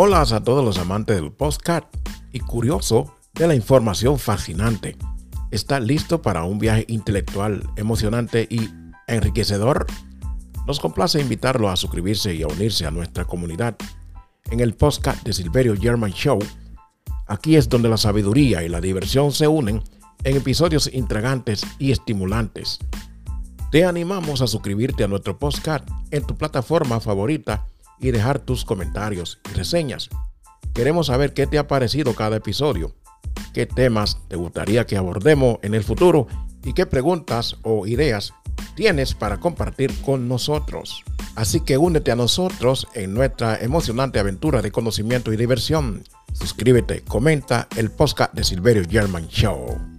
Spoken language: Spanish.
Hola a todos los amantes del postcard y curioso de la información fascinante. ¿Está listo para un viaje intelectual, emocionante y enriquecedor? Nos complace invitarlo a suscribirse y a unirse a nuestra comunidad en el podcast de Silverio German Show. Aquí es donde la sabiduría y la diversión se unen en episodios intrigantes y estimulantes. Te animamos a suscribirte a nuestro podcast en tu plataforma favorita y dejar tus comentarios y reseñas. Queremos saber qué te ha parecido cada episodio, qué temas te gustaría que abordemos en el futuro y qué preguntas o ideas tienes para compartir con nosotros. Así que únete a nosotros en nuestra emocionante aventura de conocimiento y diversión. Suscríbete, comenta el podcast de Silverio German Show.